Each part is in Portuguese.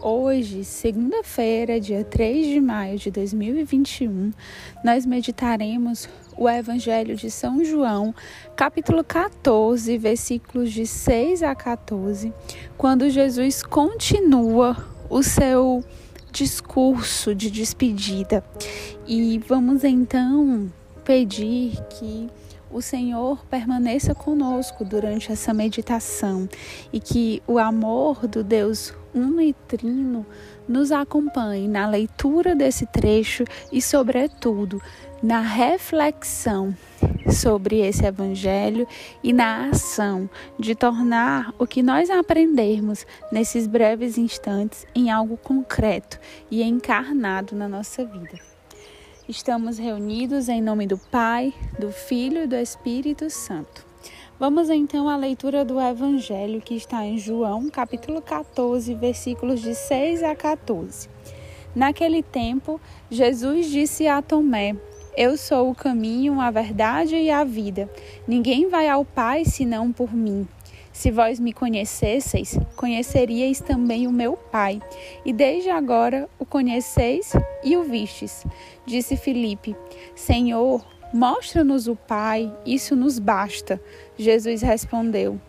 Hoje, segunda-feira, dia 3 de maio de 2021, nós meditaremos o Evangelho de São João, capítulo 14, versículos de 6 a 14, quando Jesus continua o seu discurso de despedida. E vamos então pedir que o Senhor permaneça conosco durante essa meditação e que o amor do Deus uno e trino nos acompanhe na leitura desse trecho e, sobretudo, na reflexão sobre esse evangelho e na ação de tornar o que nós aprendermos nesses breves instantes em algo concreto e encarnado na nossa vida. Estamos reunidos em nome do Pai, do Filho e do Espírito Santo. Vamos então à leitura do Evangelho que está em João, capítulo 14, versículos de 6 a 14. Naquele tempo, Jesus disse a Tomé: Eu sou o caminho, a verdade e a vida. Ninguém vai ao Pai senão por mim. Se vós me conhecesseis, conheceríeis também o meu Pai, e desde agora o conheceis e o vistes. Disse Filipe: Senhor, mostra-nos o Pai, isso nos basta. Jesus respondeu: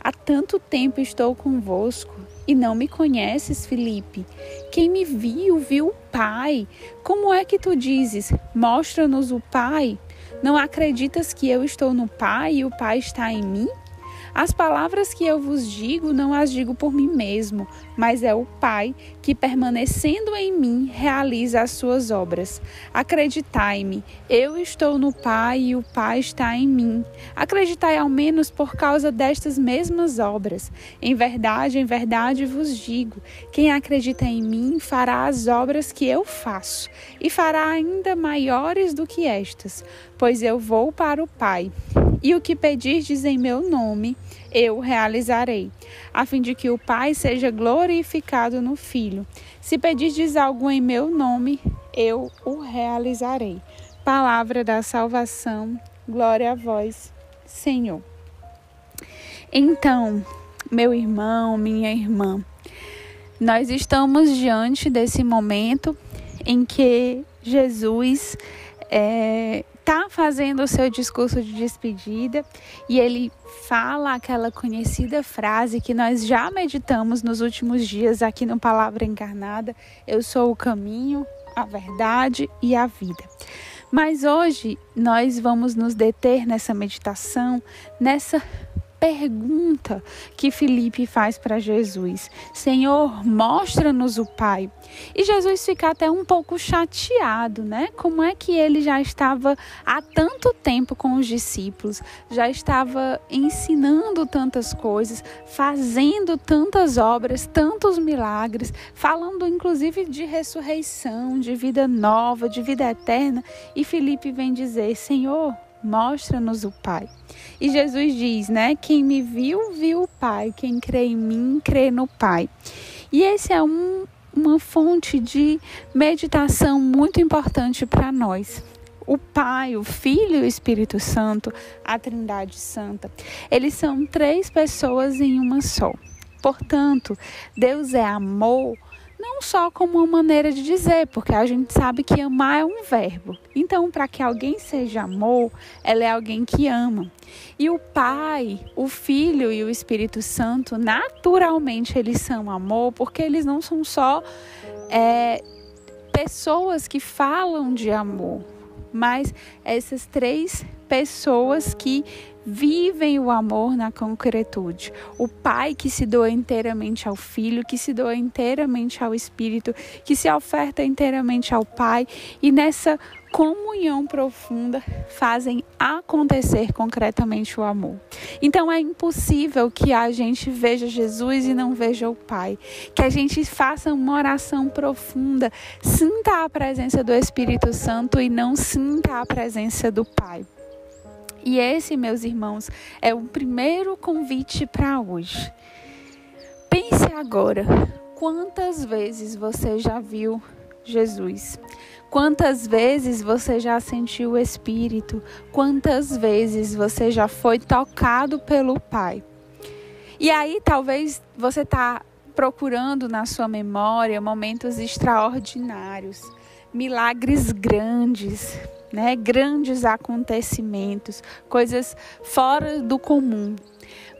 Há tanto tempo estou convosco e não me conheces, Filipe. Quem me viu, viu o Pai. Como é que tu dizes: Mostra-nos o Pai? Não acreditas que eu estou no Pai e o Pai está em mim? As palavras que eu vos digo, não as digo por mim mesmo, mas é o Pai que, permanecendo em mim, realiza as suas obras. Acreditai-me, eu estou no Pai e o Pai está em mim. Acreditai ao menos por causa destas mesmas obras. Em verdade, em verdade vos digo: quem acredita em mim fará as obras que eu faço, e fará ainda maiores do que estas, pois eu vou para o Pai. E o que pedirdes em meu nome, eu realizarei, a fim de que o Pai seja glorificado no Filho. Se pedirdes algo em meu nome, eu o realizarei. Palavra da salvação, glória a vós, Senhor. Então, meu irmão, minha irmã, nós estamos diante desse momento em que Jesus é, está fazendo o seu discurso de despedida e ele fala aquela conhecida frase que nós já meditamos nos últimos dias aqui no Palavra Encarnada: Eu sou o caminho, a verdade e a vida. Mas hoje nós vamos nos deter nessa meditação, nessa pergunta que Felipe faz para Jesus: Senhor, mostra-nos o Pai. E Jesus fica até um pouco chateado, né? Como é que ele já estava há tanto tempo com os discípulos, já estava ensinando tantas coisas, fazendo tantas obras, tantos milagres, falando inclusive de ressurreição, de vida nova, de vida eterna, e Felipe vem dizer: Senhor, mostra-nos o Pai. E Jesus diz, né? Quem me viu, viu o Pai. Quem crê em mim, crê no Pai. E esse é um, uma fonte de meditação muito importante para nós. O Pai, o Filho e o Espírito Santo, a Trindade Santa, eles são três pessoas em uma só. Portanto, Deus é amor não só como uma maneira de dizer, porque a gente sabe que amar é um verbo. Então, para que alguém seja amor, ela é alguém que ama. E o Pai, o Filho e o Espírito Santo, naturalmente eles são amor, porque eles não são só é, pessoas que falam de amor, mas essas três pessoas que vivem o amor na concretude. O pai que se doa inteiramente ao filho, que se doa inteiramente ao espírito, que se oferta inteiramente ao pai e nessa comunhão profunda fazem acontecer concretamente o amor. Então é impossível que a gente veja Jesus e não veja o Pai. Que a gente faça uma oração profunda, sinta a presença do Espírito Santo e não sinta a presença do Pai. E esse, meus irmãos, é o primeiro convite para hoje. Pense agora, quantas vezes você já viu Jesus? Quantas vezes você já sentiu o Espírito? Quantas vezes você já foi tocado pelo Pai? E aí, talvez você está procurando na sua memória momentos extraordinários, milagres grandes, né? Grandes acontecimentos, coisas fora do comum.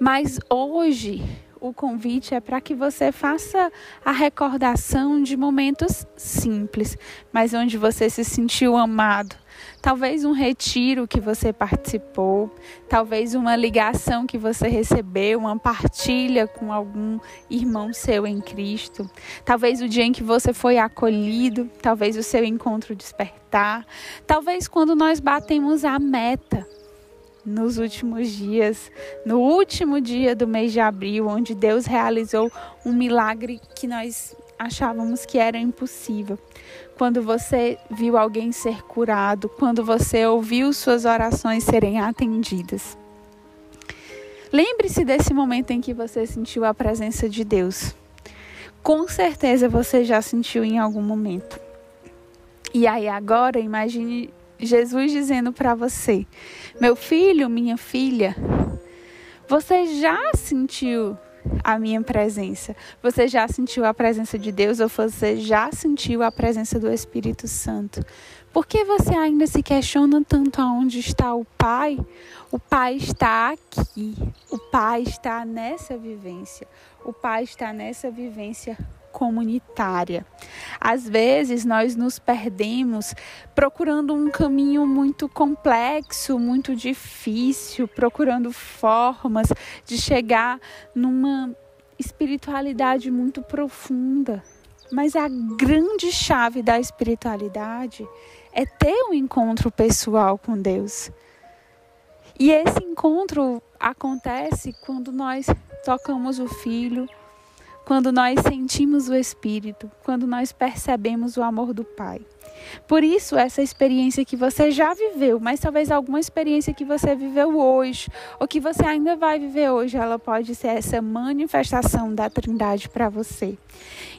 Mas hoje o convite é para que você faça a recordação de momentos simples, mas onde você se sentiu amado. Talvez um retiro que você participou, talvez uma ligação que você recebeu, uma partilha com algum irmão seu em Cristo, talvez o dia em que você foi acolhido, talvez o seu encontro despertar, talvez quando nós batemos a meta nos últimos dias, no último dia do mês de abril, onde Deus realizou um milagre que nós achávamos que era impossível. Quando você viu alguém ser curado, quando você ouviu suas orações serem atendidas. Lembre-se desse momento em que você sentiu a presença de Deus. Com certeza você já sentiu em algum momento. E aí agora imagine Jesus dizendo para você: Meu filho, minha filha, você já sentiu a minha presença? Você já sentiu a presença de Deus ou você já sentiu a presença do Espírito Santo? Por que você ainda se questiona tanto aonde está o Pai? O Pai está aqui. O Pai está nessa vivência. O Pai está nessa vivência comunitária. Às vezes nós nos perdemos procurando um caminho muito complexo, muito difícil, procurando formas de chegar numa espiritualidade muito profunda. Mas a grande chave da espiritualidade é ter um encontro pessoal com Deus. E esse encontro acontece quando nós tocamos o filho, quando nós sentimos o Espírito, quando nós percebemos o amor do Pai. Por isso, essa experiência que você já viveu, mas talvez alguma experiência que você viveu hoje, ou que você ainda vai viver hoje, ela pode ser essa manifestação da Trindade para você.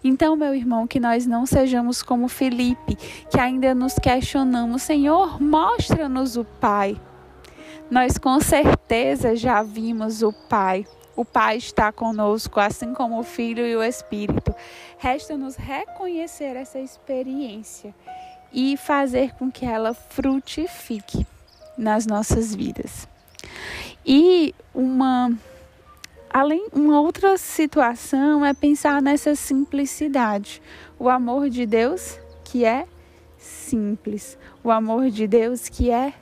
Então, meu irmão, que nós não sejamos como Felipe, que ainda nos questionamos: Senhor, mostra-nos o Pai. Nós com certeza já vimos o Pai. O Pai está conosco, assim como o Filho e o Espírito. Resta-nos reconhecer essa experiência e fazer com que ela frutifique nas nossas vidas. E uma além uma outra situação é pensar nessa simplicidade, o amor de Deus que é simples, o amor de Deus que é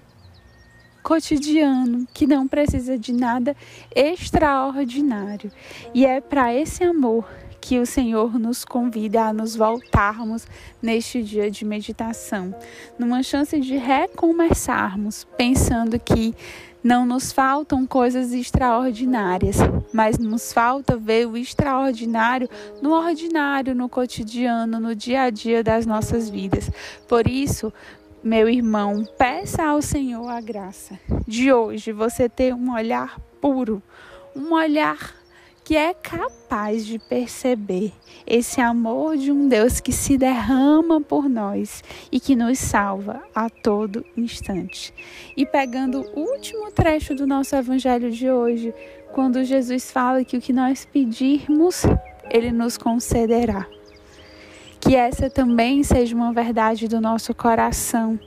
cotidiano, que não precisa de nada extraordinário. E é para esse amor que o Senhor nos convida a nos voltarmos neste dia de meditação, numa chance de recomeçarmos, pensando que não nos faltam coisas extraordinárias, mas nos falta ver o extraordinário no ordinário, no cotidiano, no dia a dia das nossas vidas. Por isso, meu irmão, peça ao Senhor a graça de hoje você ter um olhar puro, um olhar que é capaz de perceber esse amor de um Deus que se derrama por nós e que nos salva a todo instante. E pegando o último trecho do nosso evangelho de hoje, quando Jesus fala que o que nós pedirmos, ele nos concederá. Que essa também seja uma verdade do nosso coração.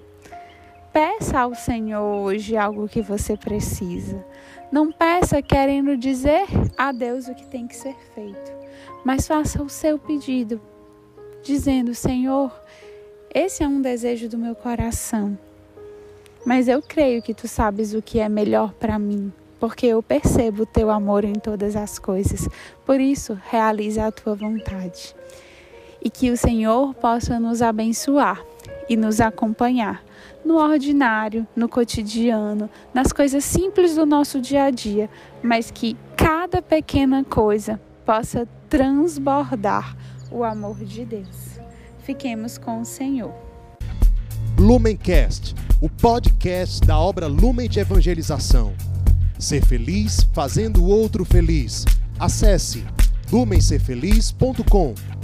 Peça ao Senhor hoje algo que você precisa. Não peça querendo dizer a Deus o que tem que ser feito, mas faça o seu pedido, dizendo: Senhor, esse é um desejo do meu coração. mas eu creio que tu sabes o que é melhor para mim, porque eu percebo o teu amor em todas as coisas. Por isso, realiza a tua vontade. E que o Senhor possa nos abençoar e nos acompanhar no ordinário, no cotidiano, nas coisas simples do nosso dia a dia, mas que cada pequena coisa possa transbordar o amor de Deus. Fiquemos com o Senhor. Lumencast, o podcast da obra Lumen de Evangelização. Ser feliz fazendo o outro feliz. Acesse lumencerfeliz.com.